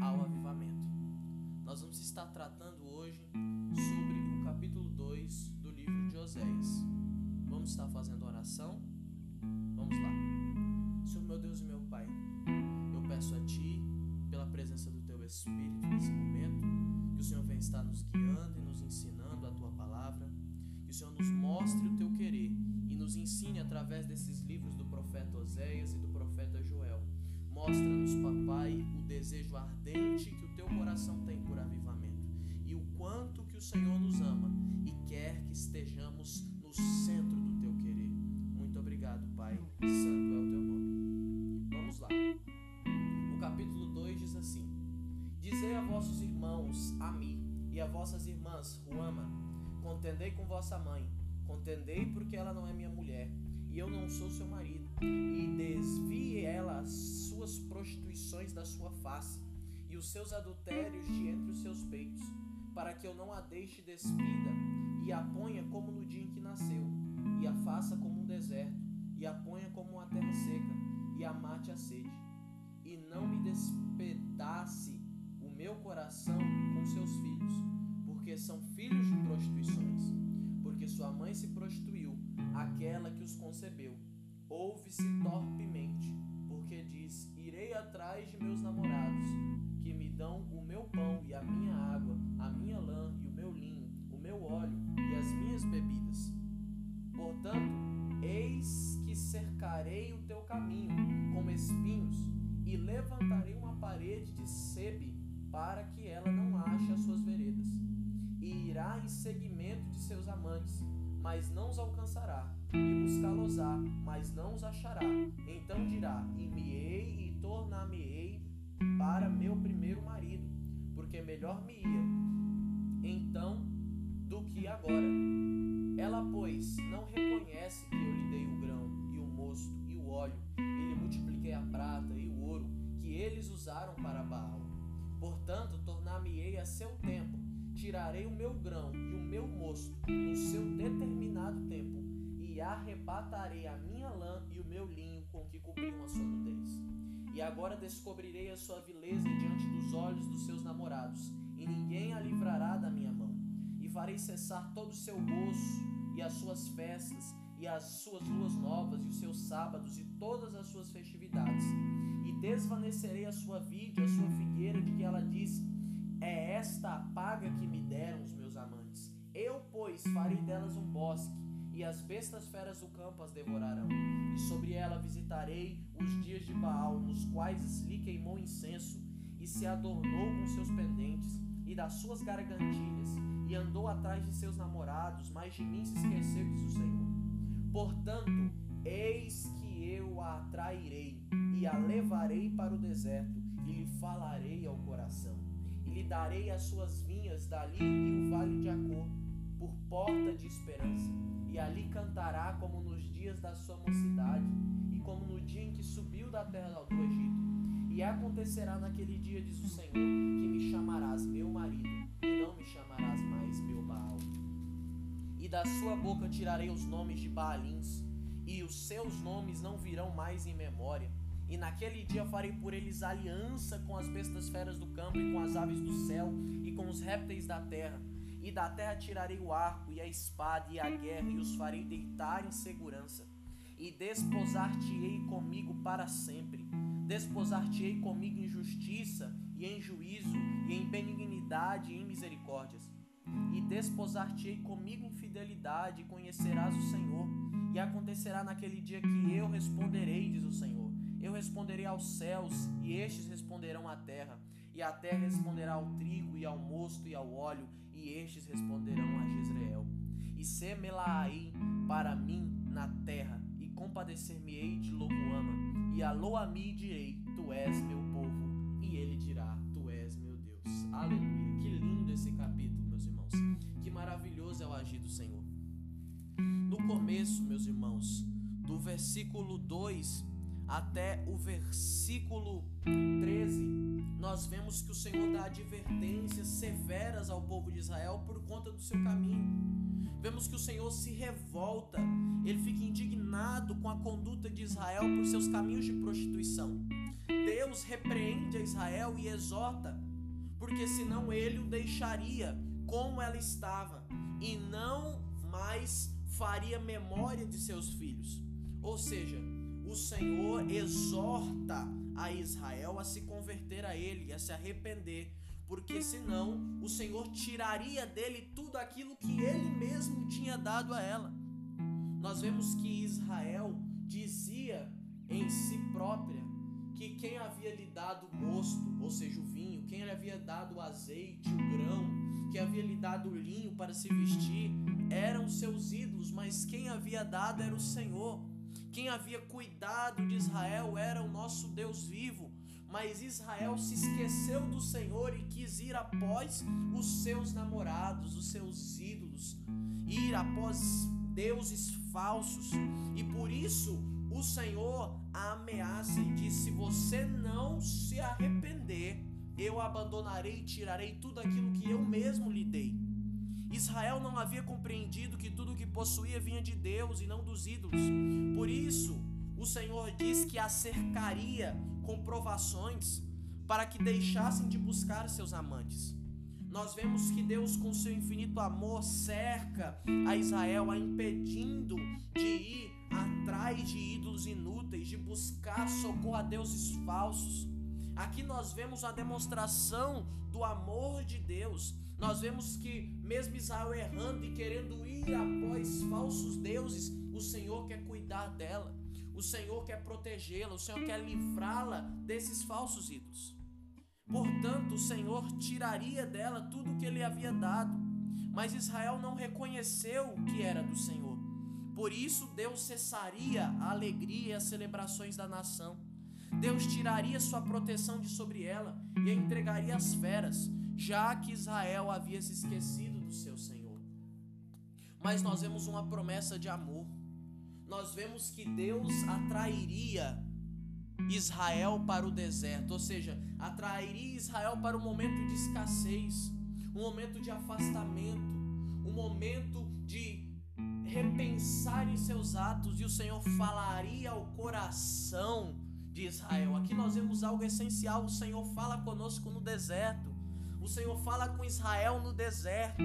ao avivamento. Nós vamos estar tratando hoje sobre o capítulo 2 do livro de Oséias. Vamos estar fazendo oração? Vamos lá. Senhor meu Deus e meu Pai, eu peço a Ti, pela presença do Teu Espírito nesse momento, que o Senhor venha estar nos guiando e nos ensinando a Tua palavra, que o Senhor nos mostre o Teu querer e nos ensine através desses livros do profeta Oséias e do profeta Joel. Mostra-nos, papai, o desejo ardente que o teu coração tem por avivamento e o quanto que o Senhor nos ama e quer que estejamos no centro do teu querer. Muito obrigado, Pai. Santo é o teu nome. Vamos lá. O capítulo 2 diz assim: Dizei a vossos irmãos, Ami, e a vossas irmãs, Ruama, contendei com vossa mãe, contendei porque ela não é minha mulher, e eu não sou seu marido, e desvie ela as suas prostituições da sua face, e os seus adultérios de entre os seus peitos, para que eu não a deixe despida, e a ponha como no dia em que nasceu, e a faça como um deserto, e a ponha como uma terra seca, e a mate a sede, e não me despedace o meu coração com seus filhos, porque são filhos de prostituições, porque sua aquela que os concebeu. Ouve-se torpemente, porque diz: Irei atrás de meus namorados, que me dão o meu pão e a minha água, a minha lã e o meu linho, o meu óleo e as minhas bebidas. Portanto, eis que cercarei o teu caminho com espinhos e levantarei uma parede de sebe para que ela não ache as suas veredas. E irá em seguimento de seus amantes, mas não os alcançará, e buscá-los-á, mas não os achará. Então dirá: E-me-ei e tornar-me-ei para meu primeiro marido, porque melhor me ia então do que agora. Ela, pois, não reconhece que eu lhe dei o grão e o mosto e o óleo, e lhe multipliquei a prata e o ouro que eles usaram para Baal. Portanto, tornar-me-ei a seu tempo, tirarei o meu grão e o meu mosto no seu determinado tempo, e arrebatarei a minha lã e o meu linho com que cobriam a sua nudez. E agora descobrirei a sua vileza diante dos olhos dos seus namorados, e ninguém a livrará da minha mão. E farei cessar todo o seu gozo, e as suas festas, e as suas luas novas, e os seus sábados, e todas as suas festividades. E desvanecerei a sua vide, a sua figueira, de que ela diz: É esta a paga que me deram os meus amantes. Eu, pois, farei delas um bosque, e as bestas feras do campo as devorarão. E sobre ela visitarei os dias de Baal, nos quais lhe queimou incenso, e se adornou com seus pendentes, e das suas gargantilhas, e andou atrás de seus namorados, mas de mim se esqueceu, diz o Senhor. Portanto, eis que eu a atrairei, e a levarei para o deserto, e lhe falarei ao coração, e lhe darei as suas vinhas dali e o vale de Acor, por porta de esperança, e ali cantará como nos dias da sua mocidade, e como no dia em que subiu da terra do Egito. E acontecerá naquele dia, diz o Senhor, que me chamarás meu marido, e não me chamarás mais meu Baal. E da sua boca tirarei os nomes de Baalins, e os seus nomes não virão mais em memória. E naquele dia farei por eles aliança com as bestas feras do campo, e com as aves do céu, e com os répteis da terra. E da terra tirarei o arco, e a espada, e a guerra, e os farei deitar em segurança. E desposar-te-ei comigo para sempre. Desposar-te-ei comigo em justiça, e em juízo, e em benignidade, e em misericórdias. E desposar-te-ei comigo em fidelidade, e conhecerás o Senhor. E acontecerá naquele dia que eu responderei, diz o Senhor. Eu responderei aos céus, e estes responderão à terra. E a terra responderá ao trigo, e ao mosto, e ao óleo, e estes responderão a Jezreel. E semelaí para mim na terra, e compadecer-me-ei de Loboama. E alô-a-mi direi, tu és meu povo. E ele dirá, tu és meu Deus. Aleluia. Que lindo esse capítulo, meus irmãos. Que maravilhoso é o agir do Senhor. No começo, meus irmãos, do versículo 2 até o versículo 13, nós vemos que o Senhor dá advertências severas ao povo de Israel por conta do seu caminho. Vemos que o Senhor se revolta, ele fica indignado com a conduta de Israel por seus caminhos de prostituição. Deus repreende a Israel e exorta, porque senão ele o deixaria como ela estava e não mais faria memória de seus filhos. Ou seja, o Senhor exorta a Israel a se converter a Ele, a se arrepender, porque senão o Senhor tiraria dele tudo aquilo que Ele mesmo tinha dado a ela. Nós vemos que Israel dizia em si própria que quem havia lhe dado o mosto, ou seja, o vinho, quem lhe havia dado o azeite, o grão, quem havia lhe dado o linho para se vestir, eram seus ídolos, mas quem havia dado era o Senhor. Quem havia cuidado de Israel era o nosso Deus vivo. Mas Israel se esqueceu do Senhor e quis ir após os seus namorados, os seus ídolos, ir após deuses falsos. E por isso o Senhor a ameaça e diz: Se você não se arrepender, eu abandonarei e tirarei tudo aquilo que eu mesmo lhe dei. Israel não havia compreendido que tudo o que possuía vinha de Deus e não dos ídolos. Por isso, o Senhor diz que a cercaria com provações para que deixassem de buscar seus amantes. Nós vemos que Deus, com seu infinito amor, cerca a Israel, a impedindo de ir atrás de ídolos inúteis, de buscar socorro a deuses falsos. Aqui nós vemos a demonstração do amor de Deus. Nós vemos que, mesmo Israel errando e querendo ir após falsos deuses, o Senhor quer cuidar dela, o Senhor quer protegê-la, o Senhor quer livrá-la desses falsos ídolos. Portanto, o Senhor tiraria dela tudo o que ele havia dado, mas Israel não reconheceu que era do Senhor. Por isso, Deus cessaria a alegria e as celebrações da nação. Deus tiraria sua proteção de sobre ela e a entregaria às feras, já que Israel havia se esquecido do seu Senhor. Mas nós vemos uma promessa de amor. Nós vemos que Deus atrairia Israel para o deserto, ou seja, atrairia Israel para um momento de escassez, um momento de afastamento, um momento de repensar em seus atos e o Senhor falaria ao coração de Israel. Aqui nós vemos algo essencial: o Senhor fala conosco no deserto. O Senhor fala com Israel no deserto.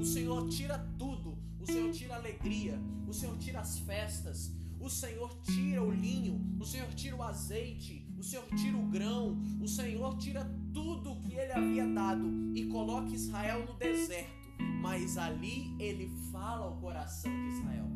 O Senhor tira tudo. O Senhor tira a alegria. O Senhor tira as festas. O Senhor tira o linho. O Senhor tira o azeite. O Senhor tira o grão. O Senhor tira tudo que ele havia dado e coloca Israel no deserto mas ali ele fala ao coração de Israel.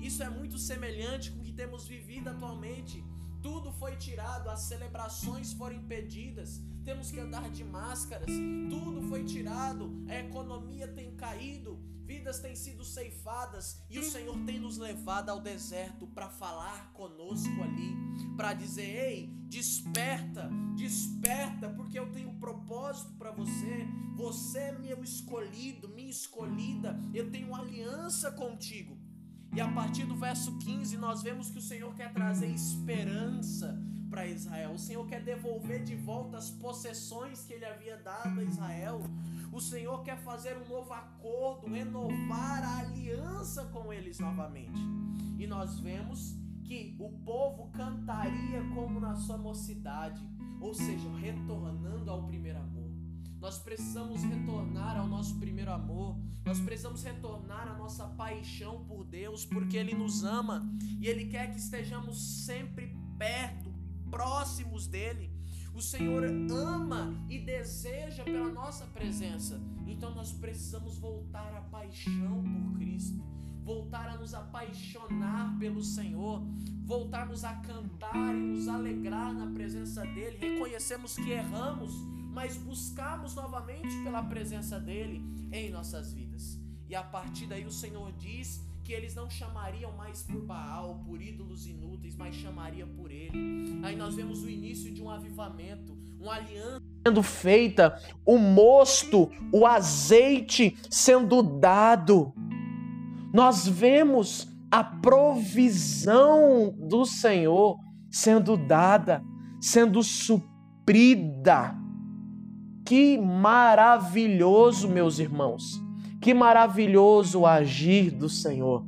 Isso é muito semelhante com o que temos vivido atualmente. Tudo foi tirado, as celebrações foram impedidas, temos que andar de máscaras, tudo foi tirado, a economia tem caído, vidas têm sido ceifadas e o Senhor tem nos levado ao deserto para falar conosco ali, para dizer: ei, desperta, desperta, porque eu tenho um propósito para você, você é meu escolhido, minha escolhida, eu tenho uma aliança contigo. E a partir do verso 15, nós vemos que o Senhor quer trazer esperança para Israel. O Senhor quer devolver de volta as possessões que ele havia dado a Israel. O Senhor quer fazer um novo acordo, renovar a aliança com eles novamente. E nós vemos que o povo cantaria como na sua mocidade, ou seja, retornando ao primeiro amor. Nós precisamos retornar ao nosso primeiro amor. Nós precisamos retornar à nossa paixão por Deus, porque Ele nos ama e Ele quer que estejamos sempre perto, próximos dEle. O Senhor ama e deseja pela nossa presença. Então nós precisamos voltar à paixão por Cristo, voltar a nos apaixonar pelo Senhor, voltarmos a cantar e nos alegrar na presença dEle. Reconhecemos que erramos, mas buscamos novamente pela presença dEle em nossas vidas. E a partir daí o Senhor diz que eles não chamariam mais por Baal, por ídolos inúteis, mas chamaria por ele. Aí nós vemos o início de um avivamento, uma aliança sendo feita, o mosto, o azeite sendo dado. Nós vemos a provisão do Senhor sendo dada, sendo suprida. Que maravilhoso, meus irmãos. Que maravilhoso agir do Senhor.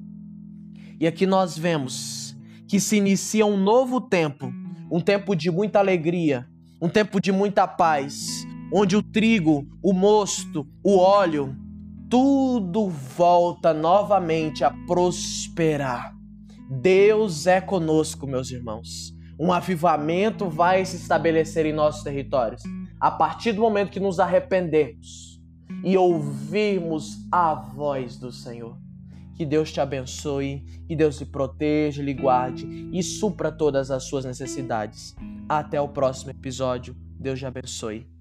E aqui nós vemos que se inicia um novo tempo, um tempo de muita alegria, um tempo de muita paz, onde o trigo, o mosto, o óleo, tudo volta novamente a prosperar. Deus é conosco, meus irmãos. Um avivamento vai se estabelecer em nossos territórios a partir do momento que nos arrependermos e ouvirmos a voz do Senhor. Que Deus te abençoe, que Deus te proteja, lhe guarde e supra todas as suas necessidades. Até o próximo episódio. Deus te abençoe.